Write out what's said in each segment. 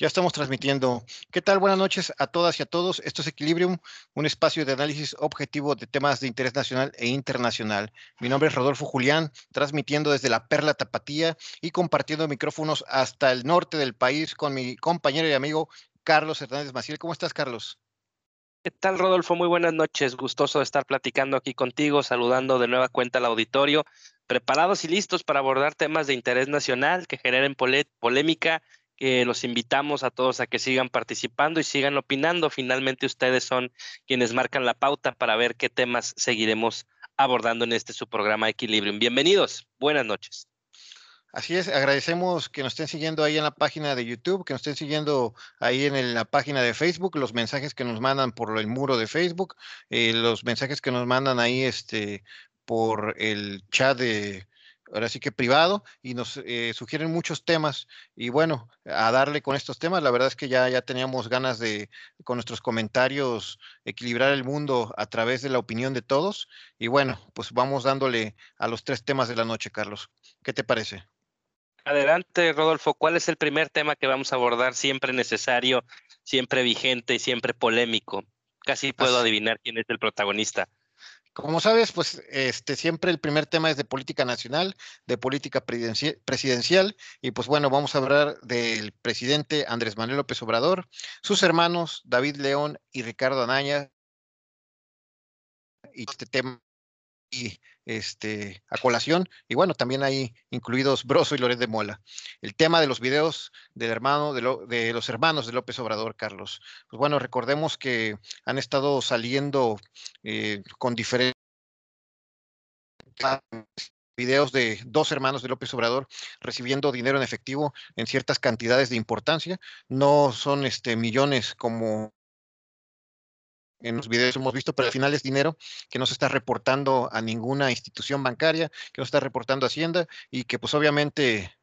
Ya estamos transmitiendo. ¿Qué tal? Buenas noches a todas y a todos. Esto es Equilibrium, un espacio de análisis objetivo de temas de interés nacional e internacional. Mi nombre es Rodolfo Julián, transmitiendo desde la Perla Tapatía y compartiendo micrófonos hasta el norte del país con mi compañero y amigo Carlos Hernández Maciel. ¿Cómo estás, Carlos? ¿Qué tal, Rodolfo? Muy buenas noches. Gustoso de estar platicando aquí contigo, saludando de nueva cuenta al auditorio, preparados y listos para abordar temas de interés nacional que generen polémica los invitamos a todos a que sigan participando y sigan opinando. Finalmente ustedes son quienes marcan la pauta para ver qué temas seguiremos abordando en este su programa Equilibrium. Bienvenidos, buenas noches. Así es, agradecemos que nos estén siguiendo ahí en la página de YouTube, que nos estén siguiendo ahí en la página de Facebook, los mensajes que nos mandan por el muro de Facebook, eh, los mensajes que nos mandan ahí este, por el chat de, ahora sí que privado, y nos eh, sugieren muchos temas. Y bueno, a darle con estos temas, la verdad es que ya, ya teníamos ganas de, con nuestros comentarios, equilibrar el mundo a través de la opinión de todos. Y bueno, pues vamos dándole a los tres temas de la noche, Carlos. ¿Qué te parece? Adelante, Rodolfo. ¿Cuál es el primer tema que vamos a abordar? Siempre necesario, siempre vigente y siempre polémico. Casi puedo adivinar quién es el protagonista. Como sabes, pues este siempre el primer tema es de política nacional, de política presidencial, y pues bueno, vamos a hablar del presidente Andrés Manuel López Obrador, sus hermanos David León y Ricardo Anaya, y este tema y este, a colación. Y bueno, también hay incluidos Broso y Loret de Mola. El tema de los videos del hermano, de, los hermanos de López Obrador, Carlos. Pues bueno, recordemos que han estado saliendo eh, con diferentes videos de dos hermanos de López Obrador recibiendo dinero en efectivo en ciertas cantidades de importancia. No son este, millones como en los videos hemos visto, pero al final es dinero que no se está reportando a ninguna institución bancaria, que no está reportando a Hacienda y que pues obviamente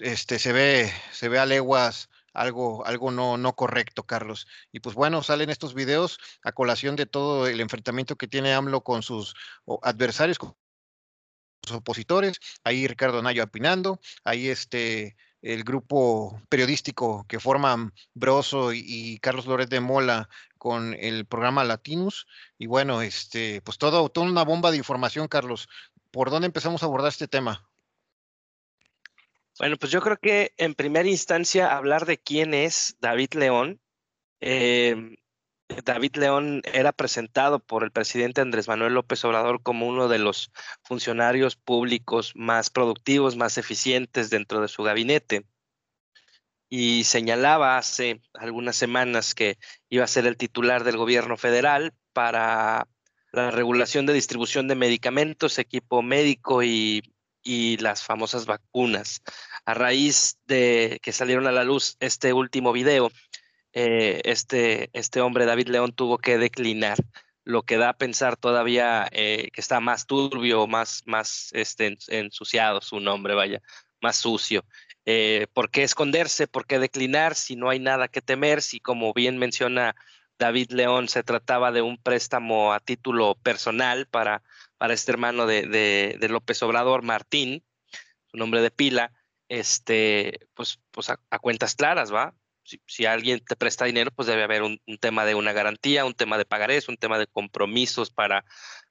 este, se, ve, se ve a leguas algo, algo no, no correcto, Carlos. Y pues bueno, salen estos videos a colación de todo el enfrentamiento que tiene AMLO con sus adversarios, con sus opositores. Ahí Ricardo Nayo opinando, ahí este el grupo periodístico que forman Broso y, Carlos Lórez de Mola con el programa Latinus. Y bueno, este, pues todo, toda una bomba de información, Carlos. ¿Por dónde empezamos a abordar este tema? Bueno, pues yo creo que en primera instancia hablar de quién es David León. Em, David León era presentado por el presidente Andrés Manuel López Obrador como uno de los funcionarios públicos más productivos, más eficientes dentro de su gabinete. Y señalaba hace algunas semanas que iba a ser el titular del gobierno federal para la regulación de distribución de medicamentos, equipo médico y, las famosas vacunas. A raíz de que salieron a la luz este último video, eh, este, este hombre, David León, tuvo que declinar, lo que da a pensar todavía eh, que está más turbio, más, más este, ensuciado su nombre, vaya, más sucio. Eh, ¿Por qué esconderse? ¿Por qué declinar si no hay nada que temer? Si, como bien menciona David León, se trataba de un préstamo a título personal para, para este hermano de, López Obrador, Martín, su nombre de pila, este, pues, pues a cuentas claras, ¿va? si, alguien te presta dinero, pues debe haber un, tema de una garantía, un tema de pagarés, un tema de compromisos para,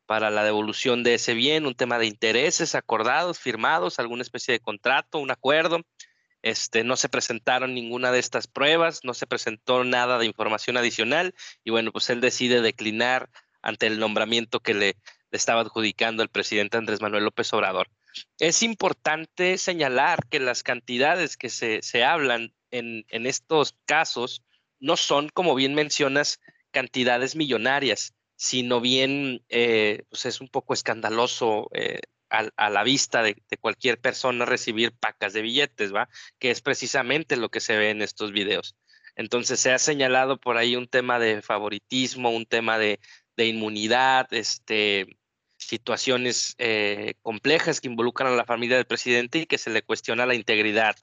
para la devolución de ese bien, un tema de intereses acordados, firmados, alguna especie de contrato, un acuerdo. Este, no se presentaron ninguna de estas pruebas, no se presentó nada de información adicional y bueno, pues él decide declinar ante el nombramiento que le, estaba adjudicando el presidente Andrés Manuel López Obrador. Es importante señalar que las cantidades que se, se hablan en, estos casos no son, como bien mencionas, cantidades millonarias, sino bien, eh, pues es un poco escandaloso eh, a, la vista de, cualquier persona recibir pacas de billetes, ¿va? Que es precisamente lo que se ve en estos videos. Entonces se ha señalado por ahí un tema de favoritismo, un tema de, inmunidad, este, situaciones eh, complejas que involucran a la familia del presidente y que se le cuestiona la integridad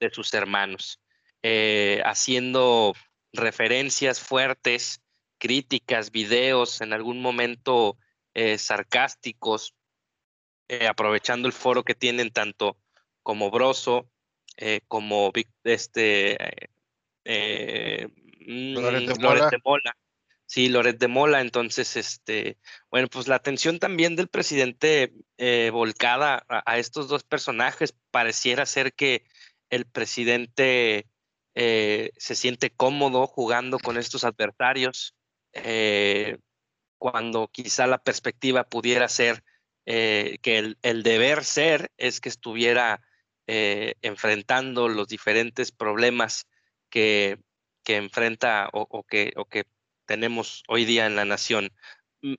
de sus hermanos. Eh, haciendo referencias fuertes, críticas, videos, en algún momento eh, sarcásticos, eh, aprovechando el foro que tienen tanto como Broso, como este, eh, mm, Loret, de Mola. Sí, Loret de Mola. Entonces, este, bueno, pues la atención también del presidente eh, volcada a, estos dos personajes pareciera ser que el presidente eh, se siente cómodo jugando con estos adversarios, cuando quizá la perspectiva pudiera ser que el, deber ser es que estuviera enfrentando los diferentes problemas que, enfrenta o, que, o que tenemos hoy día en la nación.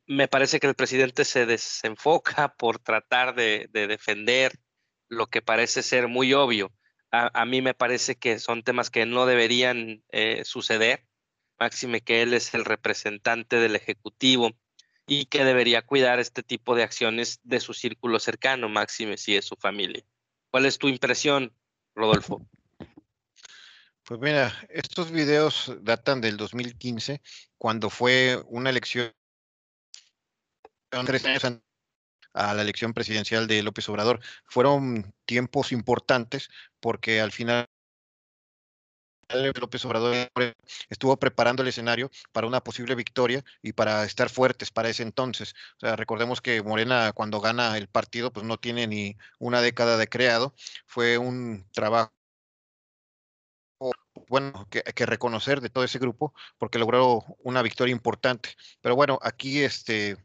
Me parece que el presidente se desenfoca por tratar de, defender lo que parece ser muy obvio. A, mí me parece que son temas que no deberían eh, suceder, máxime que él es el representante del Ejecutivo y que debería cuidar este tipo de acciones de su círculo cercano, máxime si es su familia. ¿Cuál es tu impresión, Rodolfo? Pues mira, estos videos datan del 2015, cuando fue una elección, tres años a la elección presidencial de López Obrador. Fueron tiempos importantes porque al final López Obrador estuvo preparando el escenario para una posible victoria y para estar fuertes para ese entonces. O sea, recordemos que Morena cuando gana el partido pues no tiene ni una década de creado, fue un trabajo bueno, que, que, reconocer de todo ese grupo porque logró una victoria importante. Pero bueno, aquí este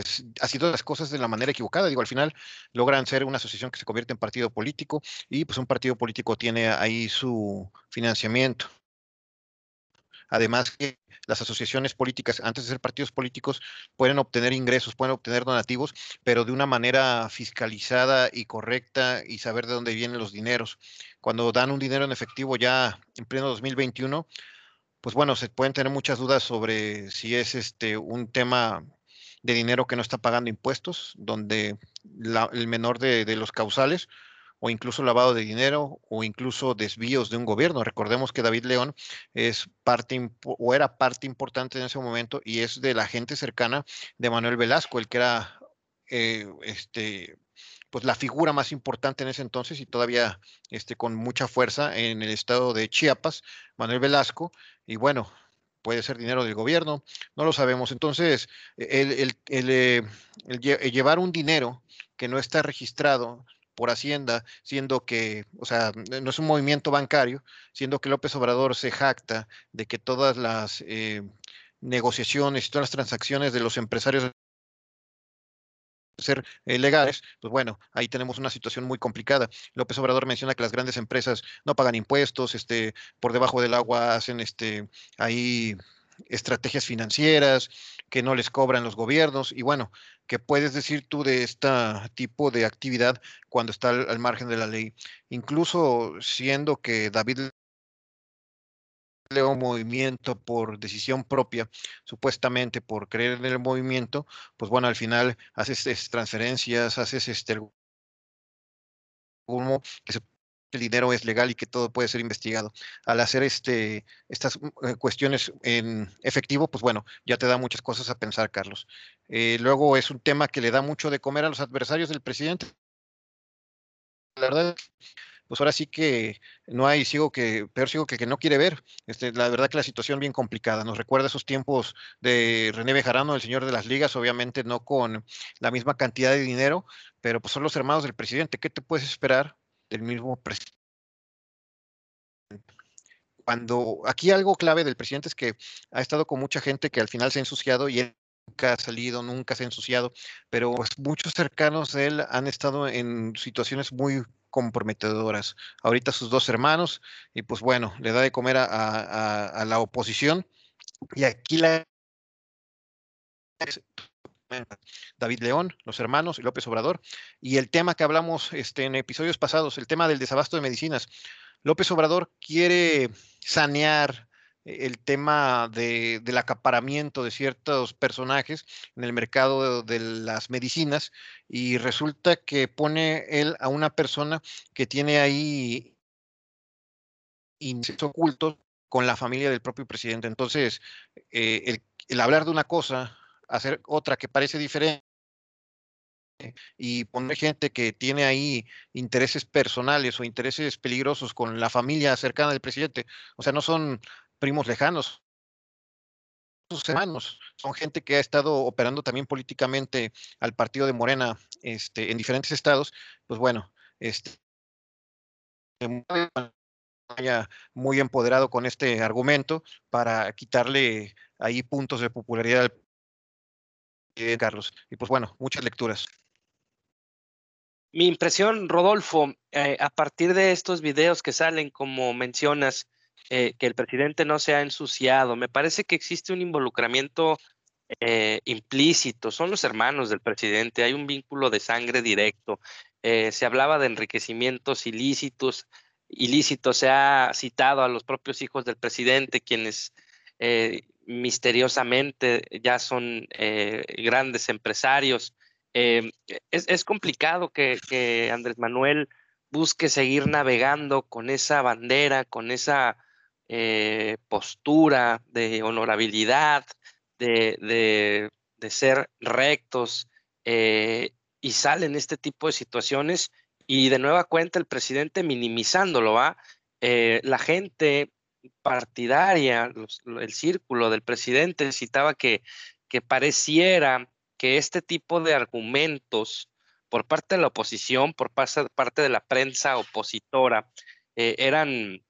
es, ha sido las cosas de la manera equivocada. Digo, al final logran ser una asociación que se convierte en partido político y pues un partido político tiene ahí su financiamiento. Además que las asociaciones políticas, antes de ser partidos políticos, pueden obtener ingresos, pueden obtener donativos, pero de una manera fiscalizada y correcta y saber de dónde vienen los dineros. Cuando dan un dinero en efectivo ya en pleno 2021, pues bueno, se pueden tener muchas dudas sobre si es este un tema de dinero que no está pagando impuestos, donde el menor de los causales o incluso lavado de dinero o incluso desvíos de un gobierno. Recordemos que David León es parte o era parte importante en ese momento y es de la gente cercana de Manuel Velasco, el que era eh, este pues la figura más importante en ese entonces y todavía este, con mucha fuerza en el estado de Chiapas, Manuel Velasco, y bueno, puede ser dinero del gobierno, no lo sabemos. Entonces, el, el eh, llevar un dinero que no está registrado por Hacienda, siendo que, o sea, no es un movimiento bancario, siendo que López Obrador se jacta de que todas las eh, negociaciones y todas las transacciones de los empresarios ser eh, legales, pues bueno, ahí tenemos una situación muy complicada. López Obrador menciona que las grandes empresas no pagan impuestos, este, por debajo del agua hacen este, ahí estrategias financieras que no les cobran los gobiernos y bueno, ¿qué puedes decir tú de este tipo de actividad cuando está al, margen de la ley? Incluso siendo que David un movimiento por decisión propia, supuestamente por creer en el movimiento, pues bueno, al final haces transferencias, haces este el dinero es legal y que todo puede ser investigado. Al hacer este, estas eh, cuestiones en efectivo, pues bueno, ya te da muchas cosas a pensar, Carlos. Eh, luego es un tema que le da mucho de comer a los adversarios del presidente. La verdad, pues ahora sí que no hay sigo que, peor sigo que que no quiere ver. Este, la verdad que la situación bien complicada. Nos recuerda esos tiempos de René Bejarano, el señor de las ligas, obviamente no con la misma cantidad de dinero, pero pues son los hermanos del presidente. ¿Qué te puedes esperar del mismo presidente. Cuando aquí algo clave del presidente es que ha estado con mucha gente que al final se ha ensuciado y él nunca ha salido, nunca se ha ensuciado, pero pues, muchos cercanos de él han estado en situaciones muy comprometedoras. Ahorita sus dos hermanos, y pues bueno, le da de comer a la oposición. Y aquí la David León, los hermanos y López Obrador. Y el tema que hablamos este, en episodios pasados, el tema del desabasto de medicinas. López Obrador quiere sanear el tema del acaparamiento de ciertos personajes en el mercado de, las medicinas y resulta que pone él a una persona que tiene ahí intereses ocultos con la familia del propio presidente. Entonces, eh, el hablar de una cosa hacer otra que parece diferente y poner gente que tiene ahí intereses personales o intereses peligrosos con la familia cercana del presidente. O sea, no son primos lejanos, sus hermanos, son gente que ha estado operando también políticamente al partido de Morena este, en diferentes estados, pues bueno, este, muy empoderado con este argumento para quitarle ahí puntos de popularidad al Carlos. Y pues bueno, muchas lecturas. Mi impresión, Rodolfo, eh, a partir de estos videos que salen, como mencionas, eh, que el presidente no se ha ensuciado, me parece que existe un involucramiento eh, implícito, son los hermanos del presidente, hay un vínculo de sangre directo. se hablaba de enriquecimientos ilícitos, ilícitos, se ha citado a los propios hijos del presidente, quienes misteriosamente ya son grandes empresarios. Em, es, complicado que, Andrés Manuel busque seguir navegando con esa bandera, con esa eh, postura de honorabilidad, de, ser rectos, eh, y salen este tipo de situaciones y de nueva cuenta el presidente minimizándolo, ¿va? Eh, la gente partidaria, el círculo del presidente citaba que, que pareciera que este tipo de argumentos por parte de la oposición, por parte de la prensa opositora, eran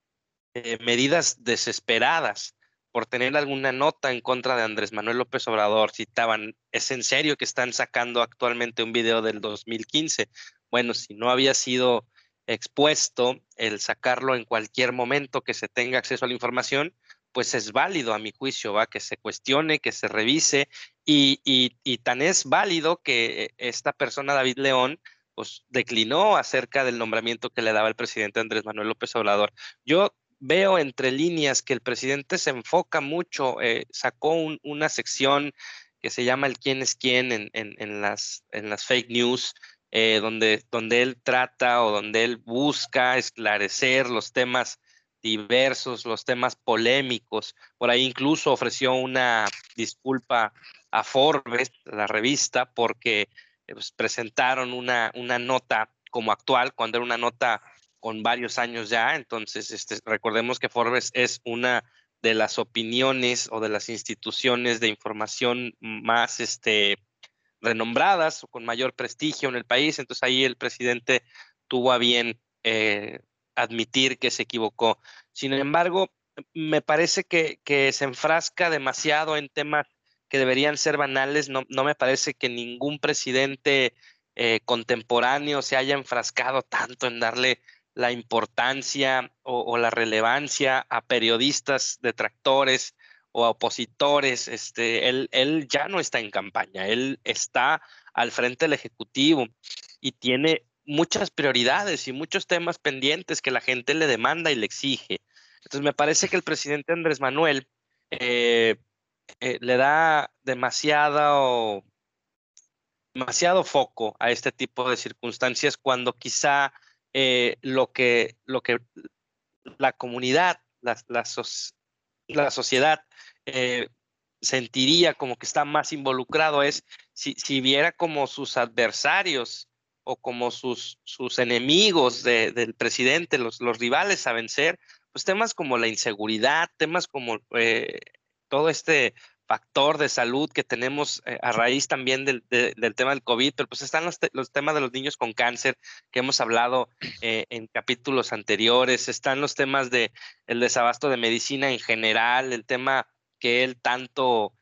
eh, medidas desesperadas por tener alguna nota en contra de Andrés Manuel López Obrador. Citaban, ¿es en serio que están sacando actualmente un video del 2015? Bueno, si no había sido expuesto el sacarlo en cualquier momento que se tenga acceso a la información, pues es válido a mi juicio, va que se cuestione, que se revise y, y, tan es válido que esta persona, David León, pues declinó acerca del nombramiento que le daba el presidente Andrés Manuel López Obrador. Yo veo entre líneas que el presidente se enfoca mucho, eh, sacó una sección que se llama el quién es quién en, las, fake news, eh, donde, donde él trata o donde él busca esclarecer los temas diversos, los temas polémicos. Por ahí incluso ofreció una disculpa a Forbes, la revista, porque pues, presentaron una, una nota como actual, cuando era una nota con varios años ya. Entonces, este, recordemos que Forbes es una de las opiniones o de las instituciones de información más este, renombradas o con mayor prestigio en el país. Entonces ahí el presidente tuvo a bien eh, admitir que se equivocó. Sin embargo, me parece que, se enfrasca demasiado en temas que deberían ser banales. No, me parece que ningún presidente eh, contemporáneo se haya enfrascado tanto en darle la importancia o, la relevancia a periodistas detractores o a opositores. Este, él, él ya no está en campaña, él está al frente del Ejecutivo y tiene muchas prioridades y muchos temas pendientes que la gente le demanda y le exige. Entonces me parece que el presidente Andrés Manuel eh, eh, le da demasiado, demasiado foco a este tipo de circunstancias cuando quizá eh, lo, que, lo que la comunidad, la, la, sociedad sentiría como que está más involucrado es si, si viera como sus adversarios o como sus, sus enemigos del presidente, los, los rivales a vencer, pues temas como la inseguridad, temas como eh, todo este factor de salud que tenemos eh, a raíz también del, tema del COVID, pero pues están los, los, temas de los niños con cáncer que hemos hablado eh, en capítulos anteriores, están los temas de el desabasto de medicina en general, el tema que él tanto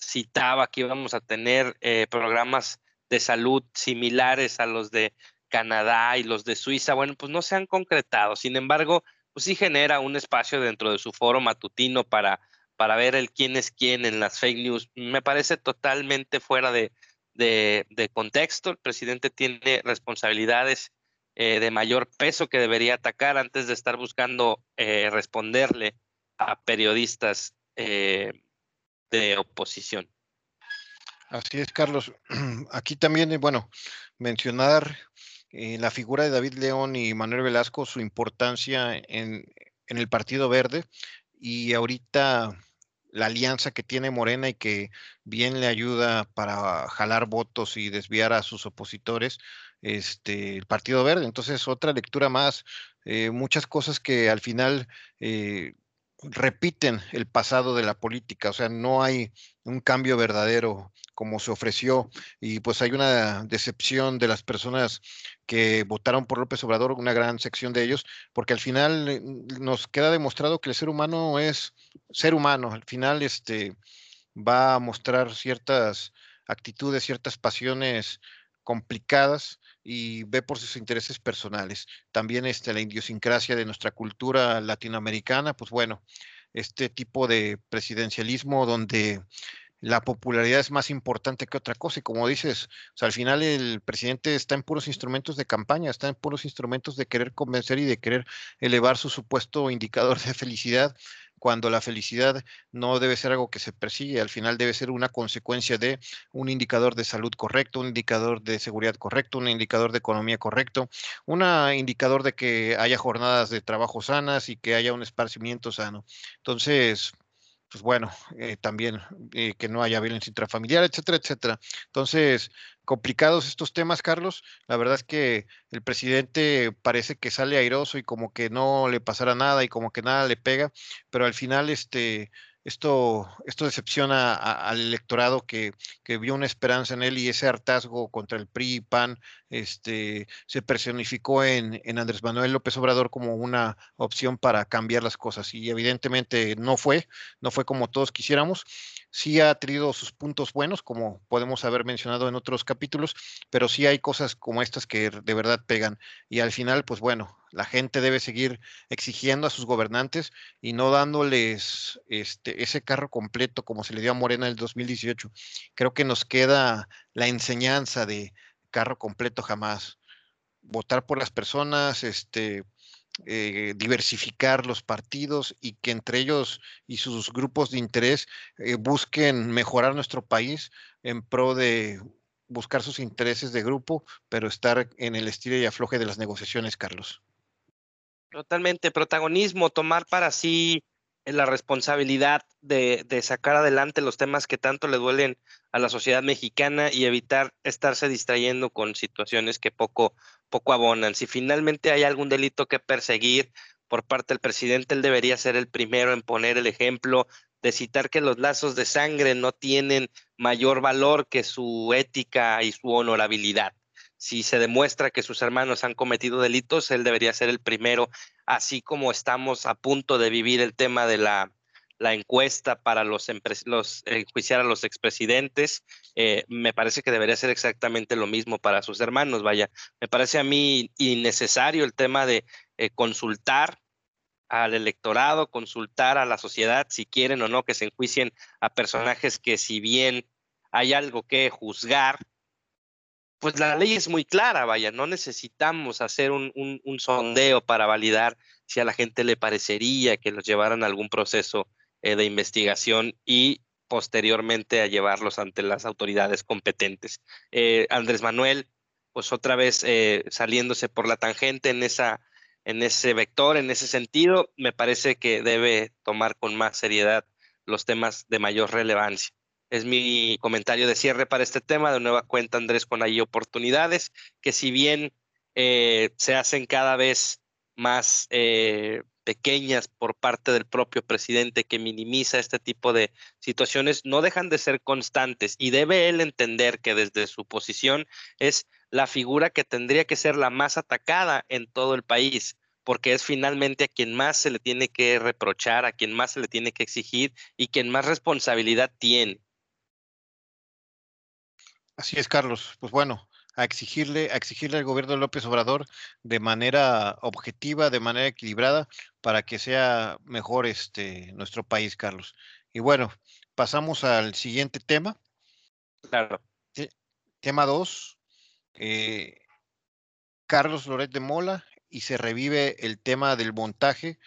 citaba que íbamos a tener programas de salud similares a los de Canadá y los de Suiza, bueno, pues no se han concretado. Sin embargo, pues sí genera un espacio dentro de su foro matutino para, para ver el quién es quién en las fake news. Me parece totalmente fuera de, de, contexto. El presidente tiene responsabilidades eh, de mayor peso que debería atacar antes de estar buscando eh, responderle a periodistas eh, de oposición. Así es, Carlos. Aquí también, bueno, mencionar la figura de David León y Manuel Velasco, su importancia en, el Partido Verde y ahorita la alianza que tiene Morena y que bien le ayuda para jalar votos y desviar a sus opositores, este, el Partido Verde. Entonces, otra lectura más, eh, muchas cosas que al final eh, repiten el pasado de la política, o sea, no hay un cambio verdadero como se ofreció y pues hay una decepción de las personas que votaron por López Obrador, una gran sección de ellos, porque al final eh, nos queda demostrado que el ser humano es ser humano, al final este va a mostrar ciertas actitudes, ciertas pasiones complicadas y ve por sus intereses personales. También este, la idiosincrasia de nuestra cultura latinoamericana, pues bueno, este tipo de presidencialismo donde la popularidad es más importante que otra cosa. Y como dices, al final el presidente está en puros instrumentos de campaña, está en puros instrumentos de querer convencer y de querer elevar su supuesto indicador de felicidad cuando la felicidad no debe ser algo que se persigue, al final debe ser una consecuencia de un indicador de salud correcto, un indicador de seguridad correcto, un indicador de economía correcto, un indicador de que haya jornadas de trabajo sanas y que haya un esparcimiento sano. Entonces, pues bueno, eh, también eh, que no haya violencia intrafamiliar, etcétera, etcétera. Entonces, complicados estos temas, Carlos. La verdad es que el presidente parece que sale airoso y como que no le pasará nada y como que nada le pega, pero al final, este, esto, esto decepciona al electorado que, vio una esperanza en él y ese hartazgo contra el PRI y PAN este, se personificó en, en, Andrés Manuel López Obrador como una opción para cambiar las cosas y evidentemente no fue, no fue como todos quisiéramos. Sí ha tenido sus puntos buenos, como podemos haber mencionado en otros capítulos, pero sí hay cosas como estas que de verdad pegan y al final, pues bueno, la gente debe seguir exigiendo a sus gobernantes y no dándoles este, ese carro completo como se le dio a Morena en el 2018. Creo que nos queda la enseñanza de carro completo jamás. Votar por las personas, este, eh, diversificar los partidos y que entre ellos y sus grupos de interés eh, busquen mejorar nuestro país en pro de buscar sus intereses de grupo, pero estar en el estilo y afloje de las negociaciones, Carlos. Totalmente, protagonismo, tomar para sí eh, la responsabilidad de, sacar adelante los temas que tanto le duelen a la sociedad mexicana y evitar estarse distrayendo con situaciones que poco, poco abonan. Si finalmente hay algún delito que perseguir por parte del presidente, él debería ser el primero en poner el ejemplo de citar que los lazos de sangre no tienen mayor valor que su ética y su honorabilidad si se demuestra que sus hermanos han cometido delitos, él debería ser el primero, así como estamos a punto de vivir el tema de la, encuesta para los, los enjuiciar a los expresidentes, eh, me parece que debería ser exactamente lo mismo para sus hermanos. Vaya, me parece a mí innecesario el tema de eh, consultar al electorado, consultar a la sociedad si quieren o no que se enjuicien a personajes que si bien hay algo que juzgar, pues la ley es muy clara, vaya, no necesitamos hacer un, sondeo para validar si a la gente le parecería que los llevaran a algún proceso eh, de investigación y posteriormente a llevarlos ante las autoridades competentes. Eh, Andrés Manuel, pues otra vez eh, saliéndose por la tangente en, esa, en ese vector, en ese sentido, me parece que debe tomar con más seriedad los temas de mayor relevancia. Es mi comentario de cierre para este tema. De nueva cuenta, Andrés, con ahí oportunidades que si bien eh, se hacen cada vez más eh, pequeñas por parte del propio presidente que minimiza este tipo de situaciones, no dejan de ser constantes y debe él entender que desde su posición es la figura que tendría que ser la más atacada en todo el país porque es finalmente a quien más se le tiene que reprochar, a quien más se le tiene que exigir y quien más responsabilidad tiene. Así es, Carlos. Pues bueno, a exigirle, a exigirle al gobierno de López Obrador de manera objetiva, de manera equilibrada, para que sea mejor este nuestro país, Carlos. Y bueno, pasamos al siguiente tema. Claro. tema 2. Eh, Carlos Loret de Mola y se revive el tema del montaje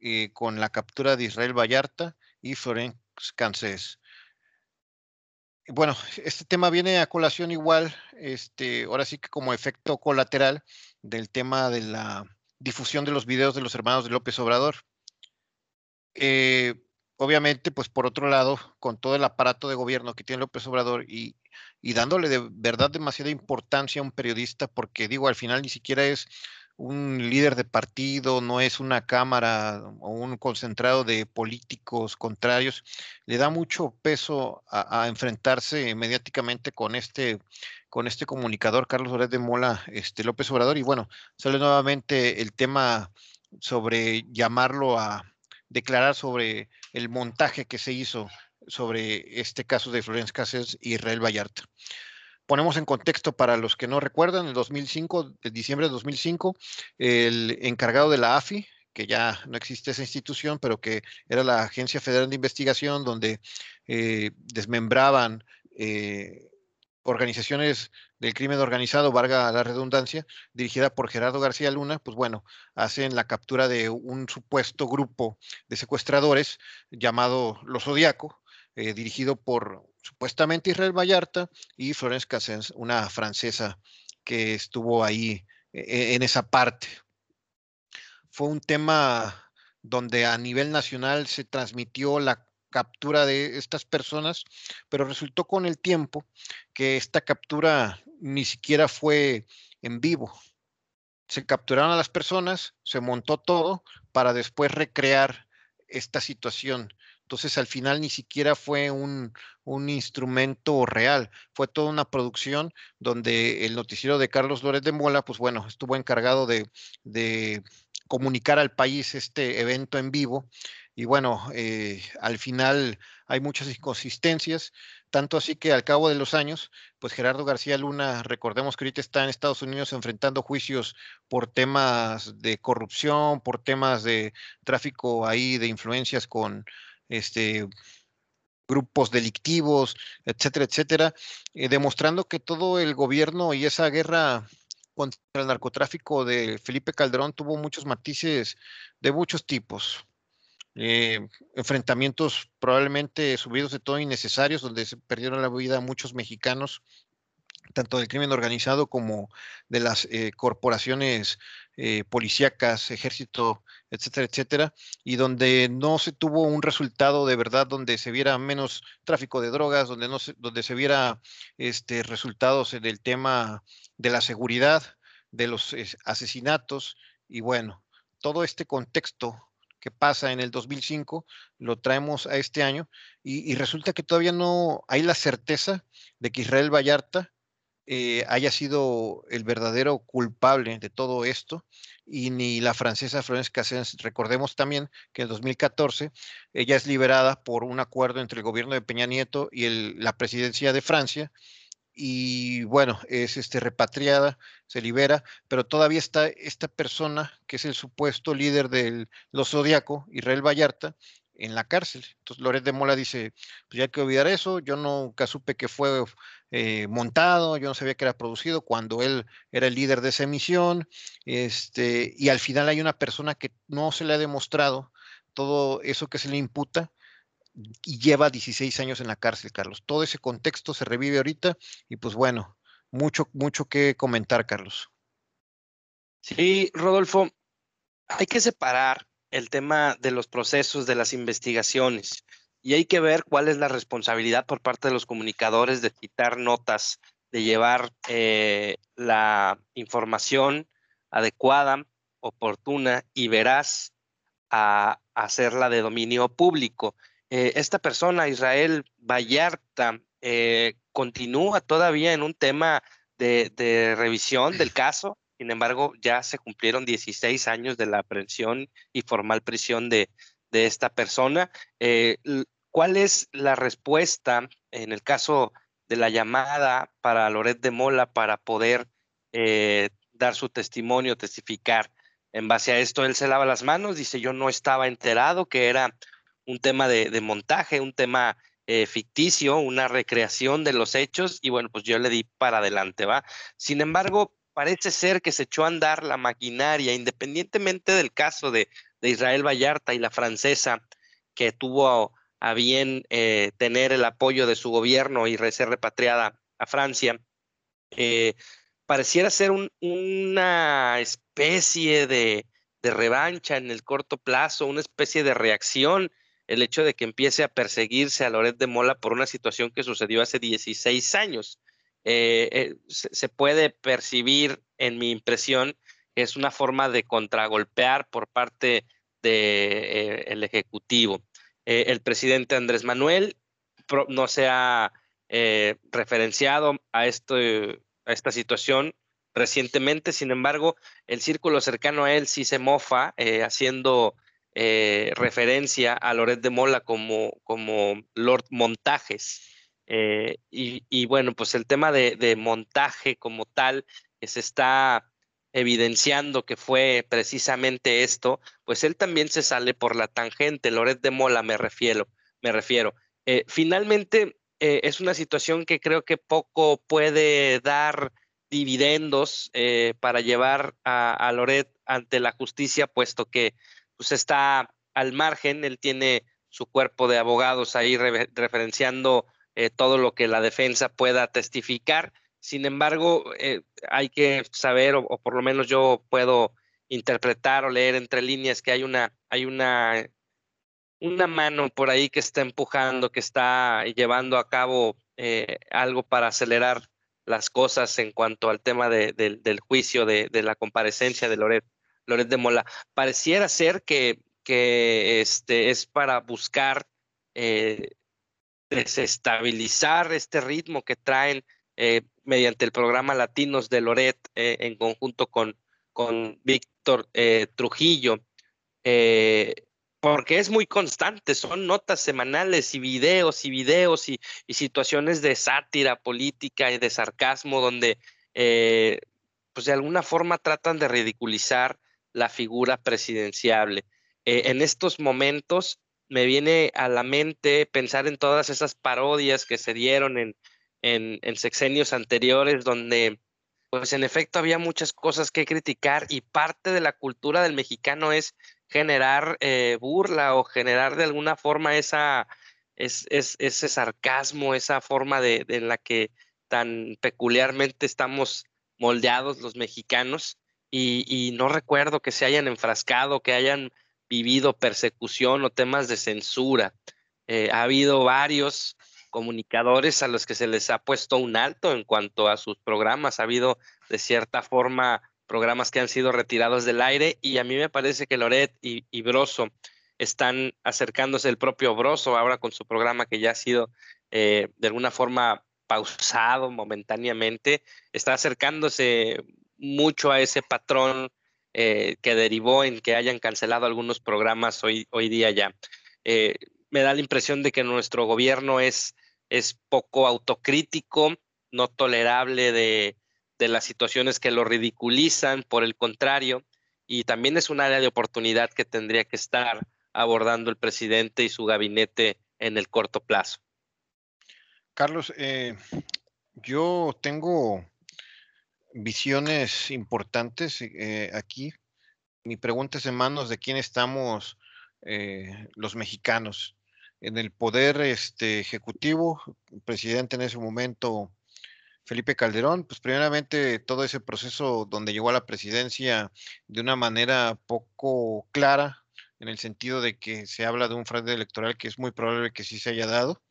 eh, con la captura de Israel Vallarta y Florence Cancés bueno, este tema viene a colación igual, este, ahora sí que como efecto colateral del tema de la difusión de los videos de los hermanos de López Obrador. Eh, obviamente, pues por otro lado, con todo el aparato de gobierno que tiene López Obrador y, y dándole de verdad demasiada importancia a un periodista, porque digo, al final ni siquiera es un líder de partido, no es una cámara o un concentrado de políticos contrarios, le da mucho peso a, enfrentarse mediáticamente con este, con este comunicador, Carlos Loret de Mola, este López Obrador, y bueno, sale nuevamente el tema sobre llamarlo a declarar sobre el montaje que se hizo sobre este caso de Florence Cáceres y Israel Vallarta ponemos en contexto para los que no recuerdan, en 2005, en diciembre de 2005, el encargado de la AFI, que ya no existe esa institución, pero que era la Agencia Federal de Investigación, donde eh, desmembraban eh, organizaciones del crimen organizado, valga la redundancia, dirigida por Gerardo García Luna, pues bueno, hacen la captura de un supuesto grupo de secuestradores llamado Los Zodiaco, eh, dirigido por supuestamente Israel Vallarta y Florence Cassens, una francesa que estuvo ahí e, e, en esa parte. Fue un tema donde a nivel nacional se transmitió la captura de estas personas, pero resultó con el tiempo que esta captura ni siquiera fue en vivo. Se capturaron a las personas, se montó todo para después recrear esta situación entonces al final ni siquiera fue un, instrumento real, fue toda una producción donde el noticiero de Carlos Lórez de Mola, pues bueno, estuvo encargado de, comunicar al país este evento en vivo. Y bueno, eh, al final hay muchas inconsistencias, tanto así que al cabo de los años, pues Gerardo García Luna, recordemos que ahorita está en Estados Unidos enfrentando juicios por temas de corrupción, por temas de tráfico ahí de influencias con, este, grupos delictivos, etcétera, etcétera, eh, demostrando que todo el gobierno y esa guerra contra el narcotráfico de Felipe Calderón tuvo muchos matices de muchos tipos. Eh, enfrentamientos probablemente subidos de todo innecesarios, donde se perdieron la vida muchos mexicanos tanto del crimen organizado como de las eh, corporaciones policíacas, ejército, etcétera, etcétera, y donde no se tuvo un resultado de verdad, donde se viera menos tráfico de drogas, donde, no se, donde se viera este, resultados en el tema de la seguridad, de los asesinatos, y bueno, todo este contexto que pasa en el 2005, lo traemos a este año y, resulta que todavía no hay la certeza de que Israel Vallarta eh, haya sido el verdadero culpable de todo esto y ni la francesa Florence Cassens. Recordemos también que en 2014 ella es liberada por un acuerdo entre el gobierno de Peña Nieto y la presidencia de Francia y bueno, es este, repatriada, se libera, pero todavía está esta persona que es el supuesto líder de los Zodíaco, Israel Vallarta, en la cárcel. Entonces Loret de Mola dice, pues ya hay que olvidar eso, yo nunca supe que fue eh, montado, yo no sabía que era producido cuando él era el líder de esa emisión, este, y al final hay una persona que no se le ha demostrado todo eso que se le imputa y lleva 16 años en la cárcel, Carlos. Todo ese contexto se revive ahorita y pues bueno, mucho, mucho que comentar, Carlos. Sí, Rodolfo, hay que separar el tema de los procesos, de las investigaciones, y hay que ver cuál es la responsabilidad por parte de los comunicadores de citar notas, de llevar eh, la información adecuada, oportuna y veraz a, hacerla de dominio público. Eh, esta persona, Israel Vallarta, eh, continúa todavía en un tema de, de revisión del caso sin embargo, ya se cumplieron 16 años de la aprehensión y formal prisión de, esta persona. Eh, ¿Cuál es la respuesta en el caso de la llamada para Loret de Mola para poder eh, dar su testimonio, testificar? En base a esto, él se lava las manos, dice, yo no estaba enterado que era un tema de, montaje, un tema eh, ficticio, una recreación de los hechos, y bueno, pues yo le di para adelante, ¿va? Sin embargo, parece ser que se echó a andar la maquinaria, independientemente del caso de, Israel Vallarta y la francesa, que tuvo a, bien eh, tener el apoyo de su gobierno y ser repatriada a Francia, eh, pareciera ser una especie de, revancha en el corto plazo, una especie de reacción el hecho de que empiece a perseguirse a Loret de Mola por una situación que sucedió hace 16 años. Eh, eh, se, puede percibir, en mi impresión, que es una forma de contragolpear por parte del Ejecutivo. el presidente Andrés Manuel no se ha referenciado a, esto, a esta situación recientemente, sin embargo, el círculo cercano a él sí se mofa, eh, haciendo eh, referencia a Loret de Mola como, como Lord Montajes. Eh, y, bueno, pues el tema de, montaje como tal, que se está evidenciando que fue precisamente esto, pues él también se sale por la tangente, Loret de Mola me refiero, me refiero. finalmente, es una situación que creo que poco puede dar dividendos eh, para llevar a, Loret ante la justicia, puesto que pues, está al margen, él tiene su cuerpo de abogados ahí referenciando eh, todo lo que la defensa pueda testificar. Sin embargo, eh, hay que saber, o, por lo menos yo puedo interpretar o leer entre líneas que hay una, hay una, una mano por ahí que está empujando, que está llevando a cabo algo para acelerar las cosas en cuanto al tema del juicio, de, la comparecencia de Loret, de Mola. Pareciera ser que, este, es para buscar eh, desestabilizar este ritmo que traen eh, mediante el programa Latinos de Loret eh, en conjunto con, con Víctor Trujillo porque es muy constante, son notas semanales y videos y videos y, situaciones de sátira política y de sarcasmo donde eh, pues de alguna forma tratan de ridiculizar la figura presidenciable. Eh, en estos momentos me viene a la mente pensar en todas esas parodias que se dieron en, en, en sexenios anteriores donde pues en efecto había muchas cosas que criticar y parte de la cultura del mexicano es generar eh, burla o generar de alguna forma esa, es, ese sarcasmo, esa forma de, en la que tan peculiarmente estamos moldeados los mexicanos y, no recuerdo que se hayan enfrascado, que hayan vivido persecución o temas de censura. Eh, ha habido varios comunicadores a los que se les ha puesto un alto en cuanto a sus programas. Ha habido de cierta forma programas que han sido retirados del aire y a mí me parece que Loret y, Broso están acercándose el propio Broso ahora con su programa que ya ha sido eh, de alguna forma pausado momentáneamente, está acercándose mucho a ese patrón eh, que derivó en que hayan cancelado algunos programas hoy, hoy día ya. Eh, me da la impresión de que nuestro gobierno es, es poco autocrítico, no tolerable de, de las situaciones que lo ridiculizan, por el contrario, y también es un área de oportunidad que tendría que estar abordando el presidente y su gabinete en el corto plazo. Carlos, eh, yo tengo visiones importantes eh, aquí. Mi pregunta es en manos de quién estamos eh, los mexicanos. En el poder este, ejecutivo, presidente en ese momento Felipe Calderón, pues primeramente todo ese proceso donde llegó a la presidencia de una manera poco clara, en el sentido de que se habla de un fraude electoral que es muy probable que sí se haya dado.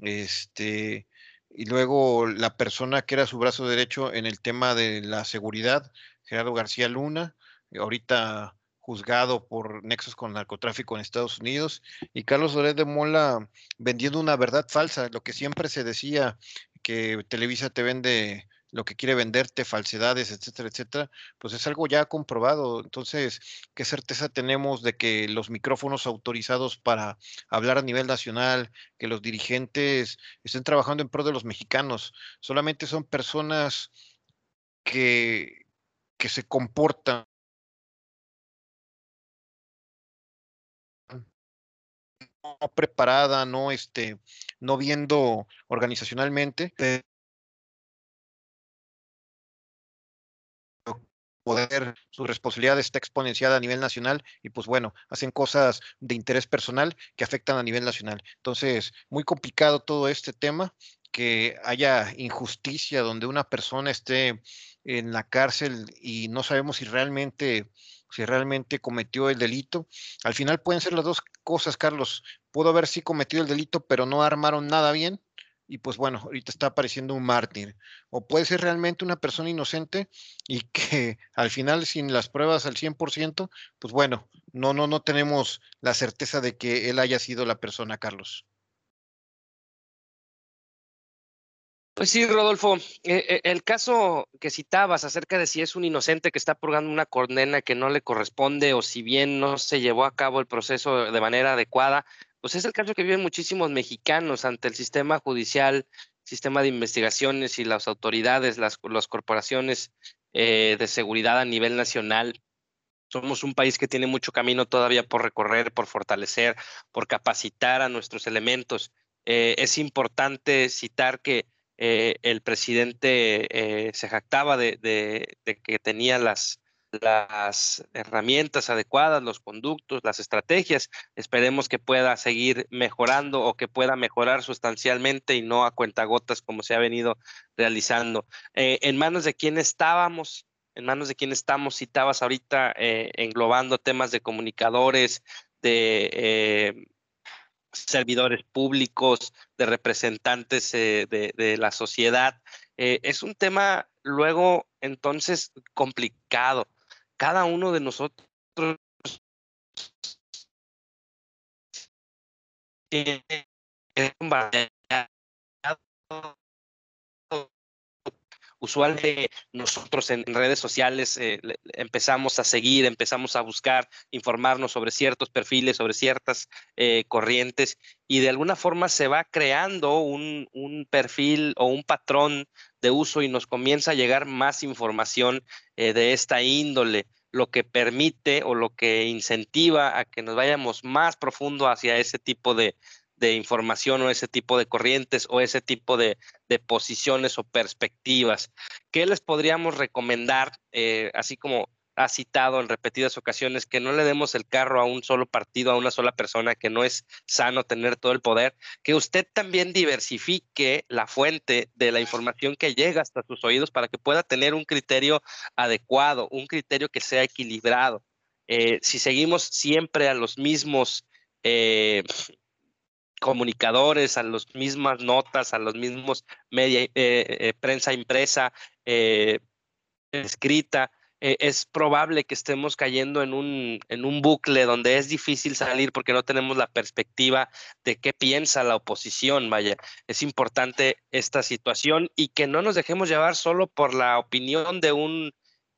Este, y luego la persona que era su brazo derecho en el tema de la seguridad, Gerardo García Luna, ahorita juzgado por nexos con narcotráfico en Estados Unidos, y Carlos Loret de Mola vendiendo una verdad falsa, lo que siempre se decía que Televisa te vende lo que quiere venderte, falsedades, etcétera, etcétera, pues es algo ya comprobado. Entonces, ¿qué certeza tenemos de que los micrófonos autorizados para hablar a nivel nacional, que los dirigentes estén trabajando en pro de los mexicanos, solamente son personas que, que se comportan no preparada, no este, no viendo organizacionalmente, poder, su responsabilidad está exponenciada a nivel nacional y pues bueno, hacen cosas de interés personal que afectan a nivel nacional. Entonces, muy complicado todo este tema, que haya injusticia donde una persona esté en la cárcel y no sabemos si realmente si realmente cometió el delito. Al final pueden ser las dos cosas, Carlos. Pudo haber sí cometido el delito, pero no armaron nada bien y pues bueno, ahorita está apareciendo un mártir. O puede ser realmente una persona inocente y que al final sin las pruebas al 100%, pues bueno, no, no, no tenemos la certeza de que él haya sido la persona, Carlos. Pues sí, Rodolfo, eh, eh, el caso que citabas acerca de si es un inocente que está purgando una condena que no le corresponde o si bien no se llevó a cabo el proceso de manera adecuada, pues es el caso que viven muchísimos mexicanos ante el sistema judicial, sistema de investigaciones y las autoridades, las, corporaciones eh, de seguridad a nivel nacional. Somos un país que tiene mucho camino todavía por recorrer, por fortalecer, por capacitar a nuestros elementos. Eh, es importante citar que eh, el presidente se jactaba de, que tenía las, las herramientas adecuadas, los conductos, las estrategias. Esperemos que pueda seguir mejorando o que pueda mejorar sustancialmente y no a cuentagotas como se ha venido realizando. Eh, en manos de quién estábamos, en manos de quién estamos, citabas ahorita eh, englobando temas de comunicadores, de eh, servidores públicos, de representantes de, la sociedad. es un tema luego entonces complicado cada uno de nosotros tiene usualmente nosotros en redes sociales eh, empezamos a seguir, empezamos a buscar, informarnos sobre ciertos perfiles, sobre ciertas eh, corrientes y de alguna forma se va creando un, perfil o un patrón de uso y nos comienza a llegar más información eh, de esta índole lo que permite o lo que incentiva a que nos vayamos más profundo hacia ese tipo de, información o ese tipo de corrientes o ese tipo de, posiciones o perspectivas. ¿Qué les podríamos recomendar, eh, así como ha citado en repetidas ocasiones que no le demos el carro a un solo partido, a una sola persona, que no es sano tener todo el poder, que usted también diversifique la fuente de la información que llega hasta sus oídos para que pueda tener un criterio adecuado, un criterio que sea equilibrado. Eh, si seguimos siempre a los mismos eh, comunicadores, a las mismas notas, a los mismos media, eh, prensa impresa, escrita, eh, es probable que estemos cayendo en un, en un bucle donde es difícil salir porque no tenemos la perspectiva de qué piensa la oposición. Vaya, es importante esta situación y que no nos dejemos llevar solo por la opinión de un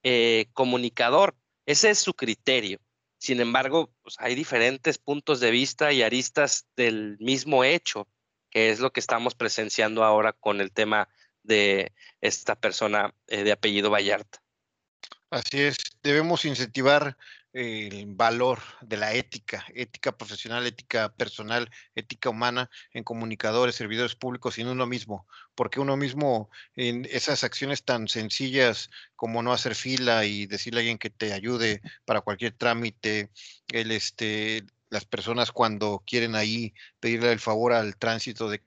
eh, comunicador. Ese es su criterio. Sin embargo, pues, hay diferentes puntos de vista y aristas del mismo hecho, que es lo que estamos presenciando ahora con el tema de esta persona eh, de apellido Vallarta. Así es, debemos incentivar el valor de la ética, ética profesional, ética personal, ética humana en comunicadores, servidores públicos y en uno mismo, porque uno mismo en esas acciones tan sencillas como no hacer fila y decirle a alguien que te ayude para cualquier trámite, el este las personas cuando quieren ahí pedirle el favor al tránsito de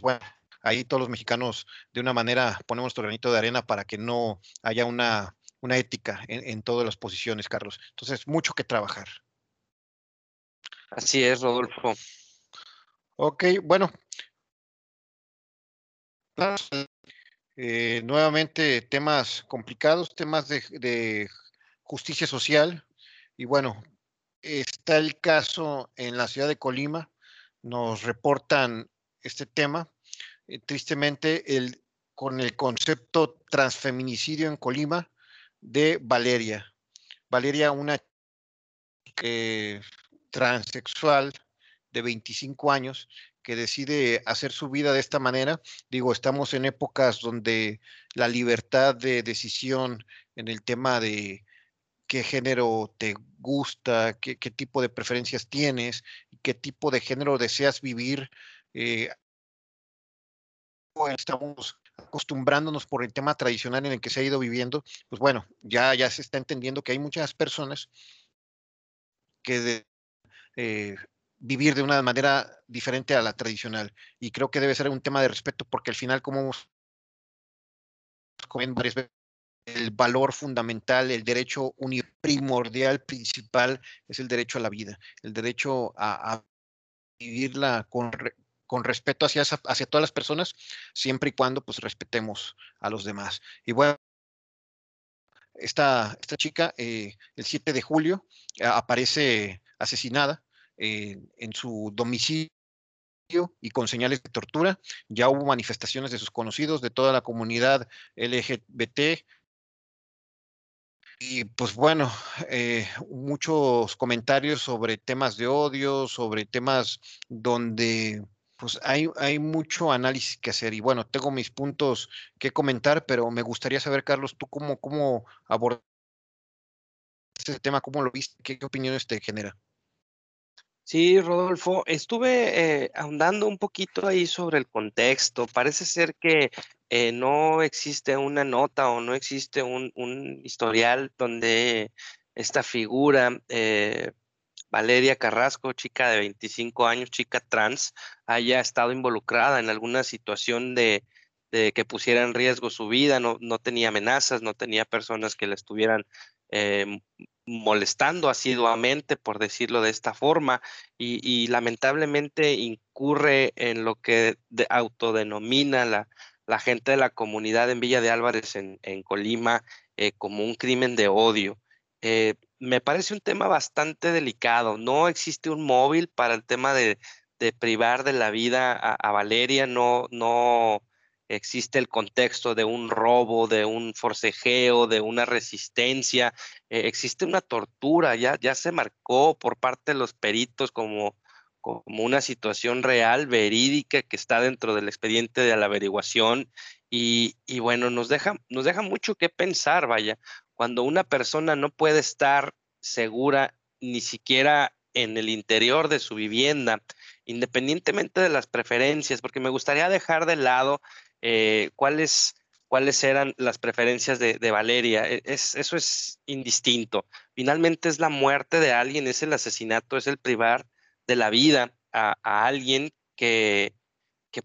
bueno, ahí todos los mexicanos de una manera ponemos nuestro granito de arena para que no haya una, una ética en, todas las posiciones, Carlos. Entonces, mucho que trabajar. Así es, Rodolfo. Ok, bueno. Eh, nuevamente temas complicados, temas de, de justicia social. Y bueno, está el caso en la ciudad de Colima. Nos reportan este tema eh, tristemente, el, con el concepto transfeminicidio en Colima de Valeria. Valeria, una transexual de 25 años que decide hacer su vida de esta manera. Digo, estamos en épocas donde la libertad de decisión en el tema de qué género te gusta, qué, tipo de preferencias tienes, qué tipo de género deseas vivir, eh, estamos acostumbrándonos por el tema tradicional en el que se ha ido viviendo, pues bueno, ya, ya se está entendiendo que hay muchas personas que de, eh, vivir de una manera diferente a la tradicional. Y creo que debe ser un tema de respeto porque al final, como varias veces, el valor fundamental, el derecho primordial, principal, es el derecho a la vida, el derecho a, vivirla con, con respeto hacia, hacia todas las personas, siempre y cuando pues respetemos a los demás. Y bueno, esta, esta chica, eh, el 7 de julio, aparece asesinada eh, en su domicilio y con señales de tortura. Ya hubo manifestaciones de sus conocidos, de toda la comunidad LGBT. Y pues bueno, eh, muchos comentarios sobre temas de odio, sobre temas donde pues hay, hay mucho análisis que hacer y bueno, tengo mis puntos que comentar, pero me gustaría saber, Carlos, tú cómo, cómo abordas este tema, cómo lo viste, qué, opiniones te genera. Sí, Rodolfo, estuve eh, ahondando un poquito ahí sobre el contexto. Parece ser que eh, no existe una nota o no existe un, un historial donde esta figura eh, Valeria Carrasco, chica de 25 años, chica trans, haya estado involucrada en alguna situación de, que pusiera en riesgo su vida, no, no, tenía amenazas, no tenía personas que la estuvieran eh, molestando asiduamente, por decirlo de esta forma, y, lamentablemente incurre en lo que autodenomina la, la, gente de la comunidad en Villa de Álvarez, en, Colima, eh, como un crimen de odio. Eh, me parece un tema bastante delicado. No existe un móvil para el tema de, privar de la vida a, Valeria, no, no existe el contexto de un robo, de un forcejeo, de una resistencia, eh, existe una tortura, ya, ya se marcó por parte de los peritos como, como una situación real, verídica, que está dentro del expediente de la averiguación y, y bueno, nos deja, nos deja mucho que pensar, vaya, cuando una persona no puede estar segura ni siquiera en el interior de su vivienda, independientemente de las preferencias, porque me gustaría dejar de lado eh, cuáles, cuáles eran las preferencias de, Valeria. E, es, eso es indistinto. Finalmente es la muerte de alguien, es el asesinato, es el privar de la vida a, alguien que,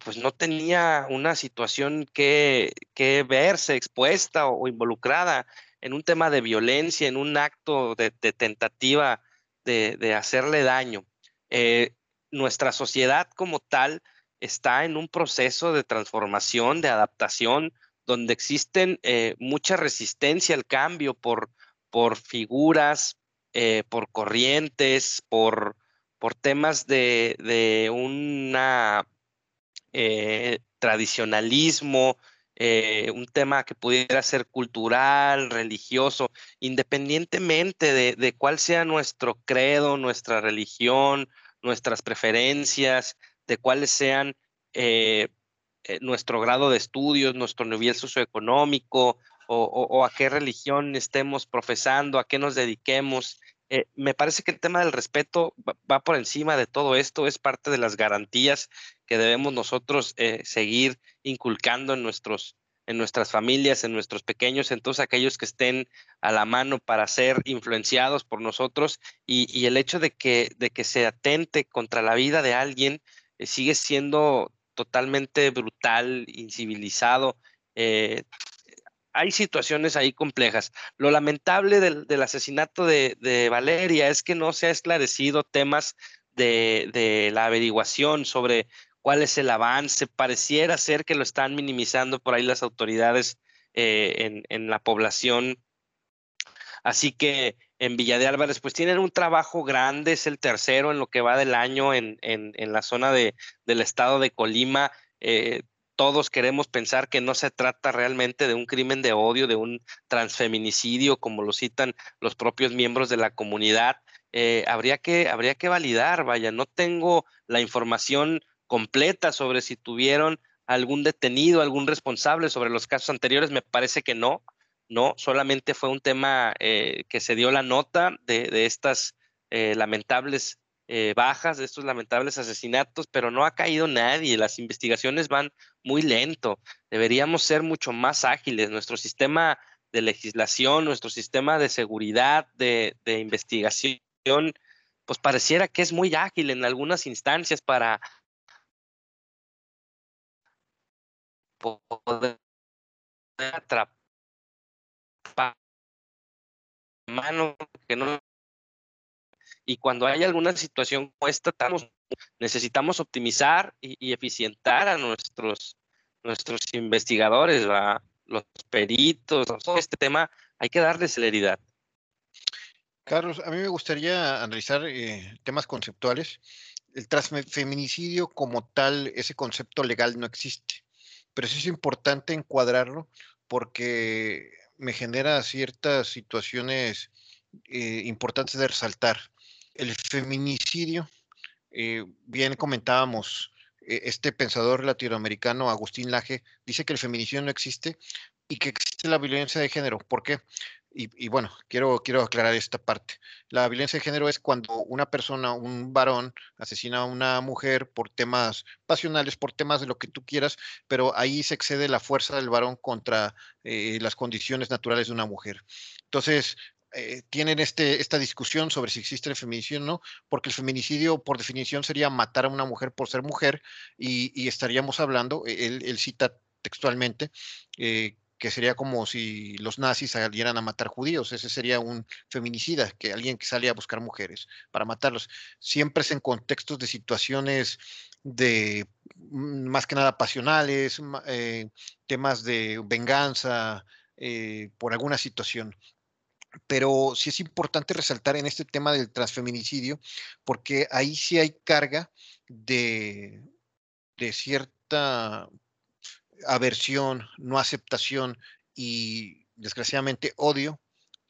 pues no tenía una situación que verse expuesta o involucrada en un tema de violencia, en un acto de, tentativa de, hacerle daño. Eh, nuestra sociedad como tal está en un proceso de transformación, de adaptación, donde existen eh, mucha resistencia al cambio por, por figuras, eh, por corrientes, por, por temas de, de un tradicionalismo, eh, un tema que pudiera ser cultural, religioso, independientemente de, cuál sea nuestro credo, nuestra religión, nuestras preferencias, de cuáles sean eh, eh, nuestro grado de estudios, nuestro nivel socioeconómico o, a qué religión estemos profesando, a qué nos dediquemos. me parece que el tema del respeto va, por encima de todo esto, es parte de las garantías que debemos nosotros eh, seguir inculcando en, nuestros, en nuestras familias, en nuestros pequeños, en todos aquellos que estén a la mano para ser influenciados por nosotros y, el hecho de que, de que se atente contra la vida de alguien eh, sigue siendo totalmente brutal, incivilizado. Eh, hay situaciones ahí complejas. Lo lamentable del, asesinato de, de, Valeria es que no se ha esclarecido temas de, de, la averiguación sobre cuál es el avance. Pareciera ser que lo están minimizando por ahí las autoridades eh, en, la población. Así que en Villa de Álvarez, pues tienen un trabajo grande, es el tercero en lo que va del año en, la zona de, del estado de Colima. Eh, todos queremos pensar que no se trata realmente de un crimen de odio, de un transfeminicidio, como lo citan los propios miembros de la comunidad. Eh, habría, que, habría que validar, vaya, no tengo la información completa sobre si tuvieron algún detenido, algún responsable sobre los casos anteriores. Me parece que no, no, solamente fue un tema eh, que se dio la nota de, estas eh, lamentables eh, bajas, de estos lamentables asesinatos, pero no ha caído nadie. Las investigaciones van muy lento. Deberíamos ser mucho más ágiles. Nuestro sistema de legislación, nuestro sistema de seguridad, de, de investigación, pues pareciera que es muy ágil en algunas instancias para poder atrapar mano, que no y cuando hay alguna situación como esta, necesitamos optimizar y, eficientar a nuestros, nuestros investigadores, los peritos, todo este tema, hay que darle celeridad. Carlos, a mí me gustaría analizar eh, temas conceptuales. El transfeminicidio como tal, ese concepto legal no existe, pero sí es importante encuadrarlo porque me genera ciertas situaciones eh, importantes de resaltar. El feminicidio, eh, bien comentábamos, este pensador latinoamericano, Agustín Laje, dice que el feminicidio no existe y que existe la violencia de género. ¿Por qué? Y, bueno, quiero, quiero aclarar esta parte. La violencia de género es cuando una persona, un varón, asesina a una mujer por temas pasionales, por temas de lo que tú quieras, pero ahí se excede la fuerza del varón contra eh, las condiciones naturales de una mujer. Entonces, eh, tienen este, esta discusión sobre si existe el feminicidio o no, porque el feminicidio por definición sería matar a una mujer por ser mujer y, estaríamos hablando, él, cita textualmente, eh, que sería como si los nazis salieran a matar judíos. Ese sería un feminicida, que alguien que sale a buscar mujeres para matarlos. Siempre es en contextos de situaciones de mm, más que nada pasionales, eh, temas de venganza eh, por alguna situación. Pero sí es importante resaltar en este tema del transfeminicidio, porque ahí sí hay carga de, de cierta aversión, no aceptación y desgraciadamente odio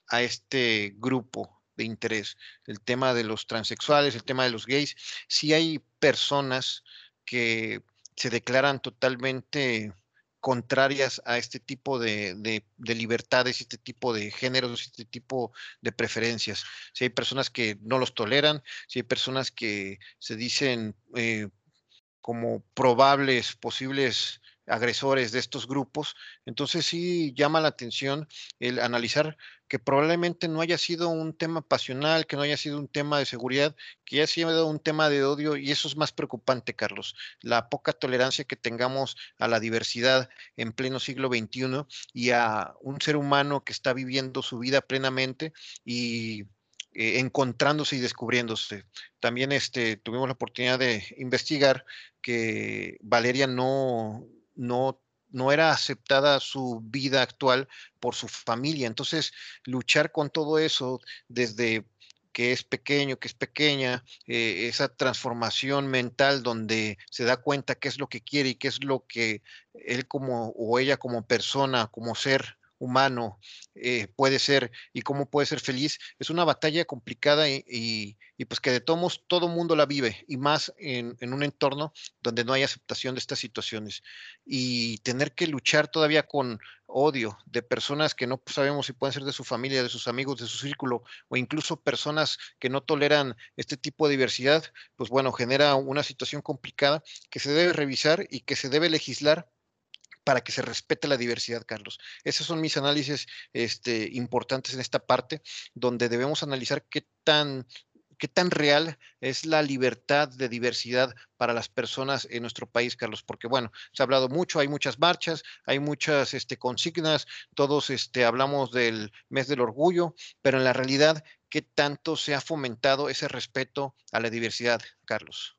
a este grupo de interés. El tema de los transexuales, el tema de los gays, si hay personas que se declaran totalmente contrarias a este tipo de, de, libertades, este tipo de géneros, este tipo de preferencias. Si hay personas que no los toleran, si hay personas que se dicen eh, como probables, posibles agresores de estos grupos. Entonces sí llama la atención el analizar que probablemente no haya sido un tema pasional, que no haya sido un tema de seguridad, que haya sido un tema de odio y eso es más preocupante, Carlos. La poca tolerancia que tengamos a la diversidad en pleno siglo XXI y a un ser humano que está viviendo su vida plenamente y eh, encontrándose y descubriéndose. También este, tuvimos la oportunidad de investigar que Valeria no, no, no era aceptada su vida actual por su familia. Entonces, luchar con todo eso desde que es pequeño, que es pequeña, eh, esa transformación mental donde se da cuenta qué es lo que quiere y qué es lo que él como o ella como persona, como ser humano eh, puede ser y cómo puede ser feliz, es una batalla complicada y, pues que de todos todo mundo la vive y más en, un entorno donde no hay aceptación de estas situaciones. Y tener que luchar todavía con odio de personas que no sabemos si pueden ser de su familia, de sus amigos, de su círculo o incluso personas que no toleran este tipo de diversidad, pues bueno, genera una situación complicada que se debe revisar y que se debe legislar para que se respete la diversidad, Carlos. Esos son mis análisis este, importantes en esta parte, donde debemos analizar qué tan qué tan real es la libertad de diversidad para las personas en nuestro país, Carlos, porque bueno, se ha hablado mucho, hay muchas marchas, hay muchas este, consignas, todos este, hablamos del mes del orgullo, pero en la realidad, ¿qué tanto se ha fomentado ese respeto a la diversidad, Carlos?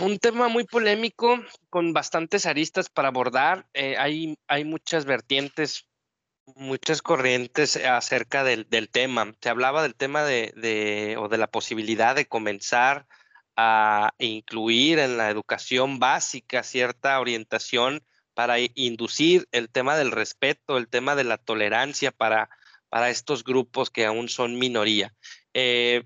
Un tema muy polémico, con bastantes aristas para abordar. Eh, hay, hay muchas vertientes, muchas corrientes acerca del, tema. Se hablaba del tema de, o de la posibilidad de comenzar a incluir en la educación básica cierta orientación para inducir el tema del respeto, el tema de la tolerancia para, para estos grupos que aún son minoría. Eh,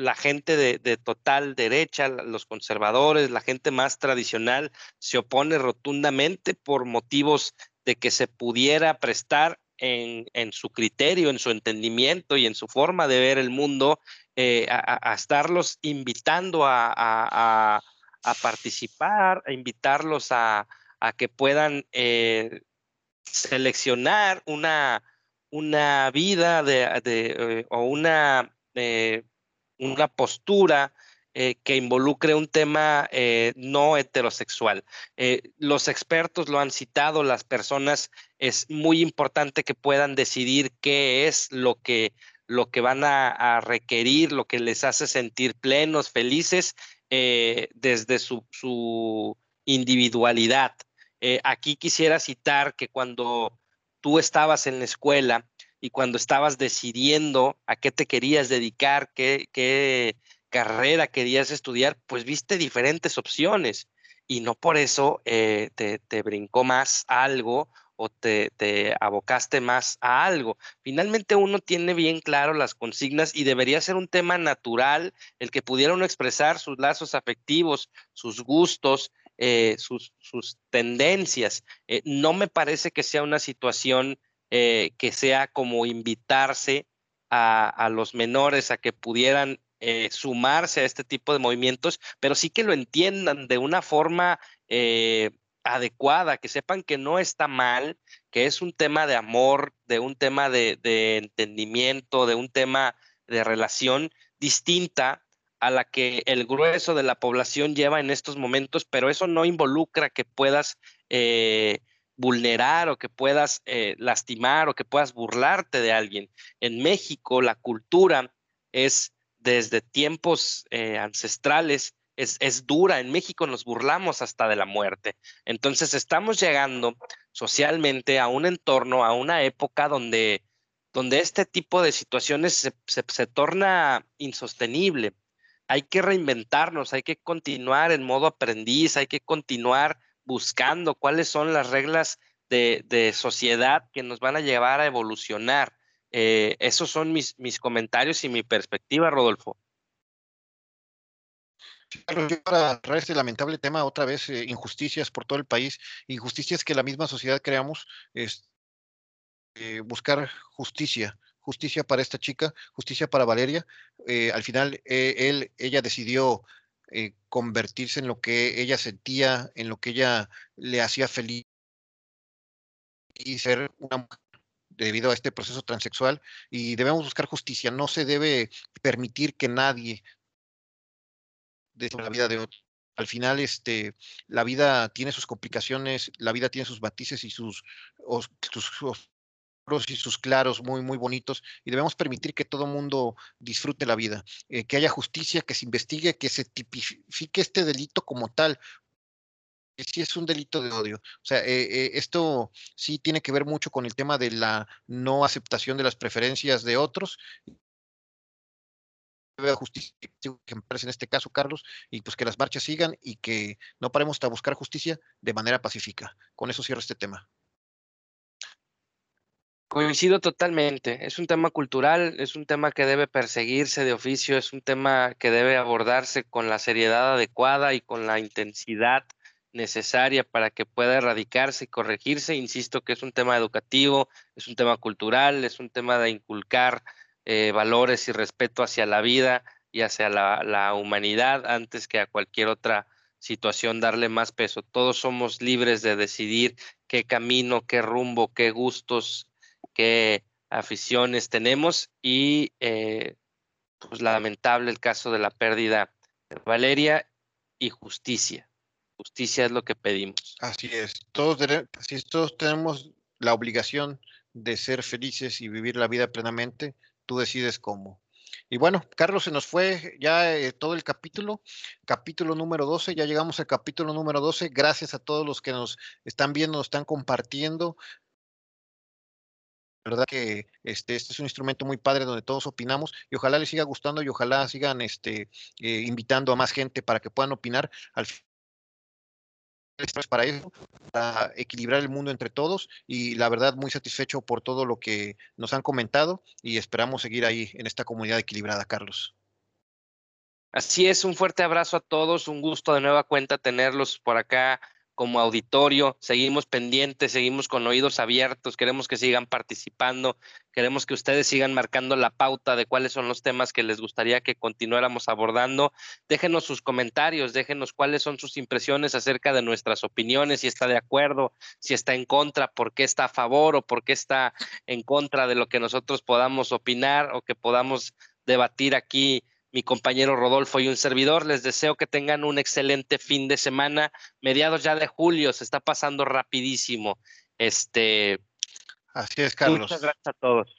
la gente de, total derecha, los conservadores, la gente más tradicional, se opone rotundamente por motivos de que se pudiera prestar en, su criterio, en su entendimiento y en su forma de ver el mundo, eh, a, estarlos invitando a, participar, a invitarlos a, que puedan eh, seleccionar una, una vida de, eh, o una una postura eh, que involucre un tema eh, no heterosexual. Eh, los expertos lo han citado, las personas es muy importante que puedan decidir qué es lo que, lo que van a, requerir, lo que les hace sentir plenos, felices, desde su, individualidad. Aquí quisiera citar que cuando tú estabas en la escuela y cuando estabas decidiendo a qué te querías dedicar, qué, qué carrera querías estudiar, pues viste diferentes opciones y no por eso eh, te, brincó más algo o te, te, abocaste más a algo. Finalmente uno tiene bien claro las consignas y debería ser un tema natural el que pudiera uno expresar sus lazos afectivos, sus gustos, eh, sus, sus, tendencias. Eh, no me parece que sea una situación que sea como invitarse a, a los menores a que pudieran eh, sumarse a este tipo de movimientos, pero sí que lo entiendan de una forma eh, adecuada, que sepan que no está mal, que es un tema de amor, de un tema de, entendimiento, de un tema de relación distinta a la que el grueso de la población lleva en estos momentos, pero eso no involucra que puedas eh, vulnerar o que puedas lastimar o que puedas burlarte de alguien. En México la cultura es desde tiempos eh, ancestrales es, es, dura. En México nos burlamos hasta de la muerte. Entonces estamos llegando socialmente a un entorno, a una época donde, donde este tipo de situaciones se, se torna insostenible. Hay que reinventarnos, hay que continuar en modo aprendiz, hay que continuar buscando cuáles son las reglas de, de sociedad que nos van a llevar a evolucionar. Eh, esos son mis, mis comentarios y mi perspectiva, Rodolfo. Para este lamentable tema otra vez, eh, injusticias por todo el país, injusticias que la misma sociedad creamos, es eh, buscar justicia, justicia para esta chica, justicia para Valeria. al final, él, ella decidió convertirse en lo que ella sentía, en lo que ella le hacía feliz y ser una mujer debido a este proceso transexual y debemos buscar justicia. No se debe permitir que nadie de la vida de otro. Al final, este, la vida tiene sus complicaciones, la vida tiene sus matices y sus y sus claros muy, muy bonitos y debemos permitir que todo mundo disfrute la vida, eh, que haya justicia, que se investigue, que se tipifique este delito como tal, sí es un delito de odio. O sea, eh, eh, esto sí tiene que ver mucho con el tema de la no aceptación de las preferencias de otros. justicia en este caso, Carlos, y pues que las marchas sigan y que no paremos hasta buscar justicia de manera pacífica. Con eso cierro este tema. Coincido totalmente. Es un tema cultural, es un tema que debe perseguirse de oficio, es un tema que debe abordarse con la seriedad adecuada y con la intensidad necesaria para que pueda erradicarse y corregirse. Insisto que es un tema educativo, es un tema cultural, es un tema de inculcar eh, valores y respeto hacia la vida y hacia la, humanidad antes que a cualquier otra situación darle más peso. Todos somos libres de decidir qué camino, qué rumbo, qué gustos, qué aficiones tenemos y eh, pues lamentable el caso de la pérdida de Valeria y justicia Justicia es lo que pedimos. Así es. Todos, todos tenemos la obligación de ser felices y vivir la vida plenamente. Tú decides cómo. Y bueno, Carlos, se nos fue ya eh, todo el capítulo, capítulo número 12, ya llegamos al capítulo número 12. Gracias a todos los que nos están viendo, nos están compartiendo. Verdad que este, este es un instrumento muy padre donde todos opinamos y ojalá les siga gustando y ojalá sigan este, eh, invitando a más gente para que puedan opinar. Al para eso, para equilibrar el mundo entre todos y la verdad muy satisfecho por todo lo que nos han comentado y esperamos seguir ahí en esta comunidad equilibrada, Carlos. Así es, un fuerte abrazo a todos, un gusto de nueva cuenta tenerlos por acá como auditorio, seguimos pendientes, seguimos con oídos abiertos, queremos que sigan participando, queremos que ustedes sigan marcando la pauta de cuáles son los temas que les gustaría que continuáramos abordando. Déjenos sus comentarios, déjenos cuáles son sus impresiones acerca de nuestras opiniones, si está de acuerdo, si está en contra, por qué está a favor o por qué está en contra de lo que nosotros podamos opinar o que podamos debatir aquí mi compañero Rodolfo y un servidor. Les deseo que tengan un excelente fin de semana. Mediados ya de julio, se está pasando rapidísimo. Este, Así es, Carlos. Muchas gracias a todos.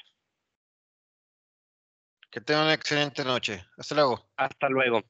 Que tengan una excelente noche. Hasta luego. Hasta luego.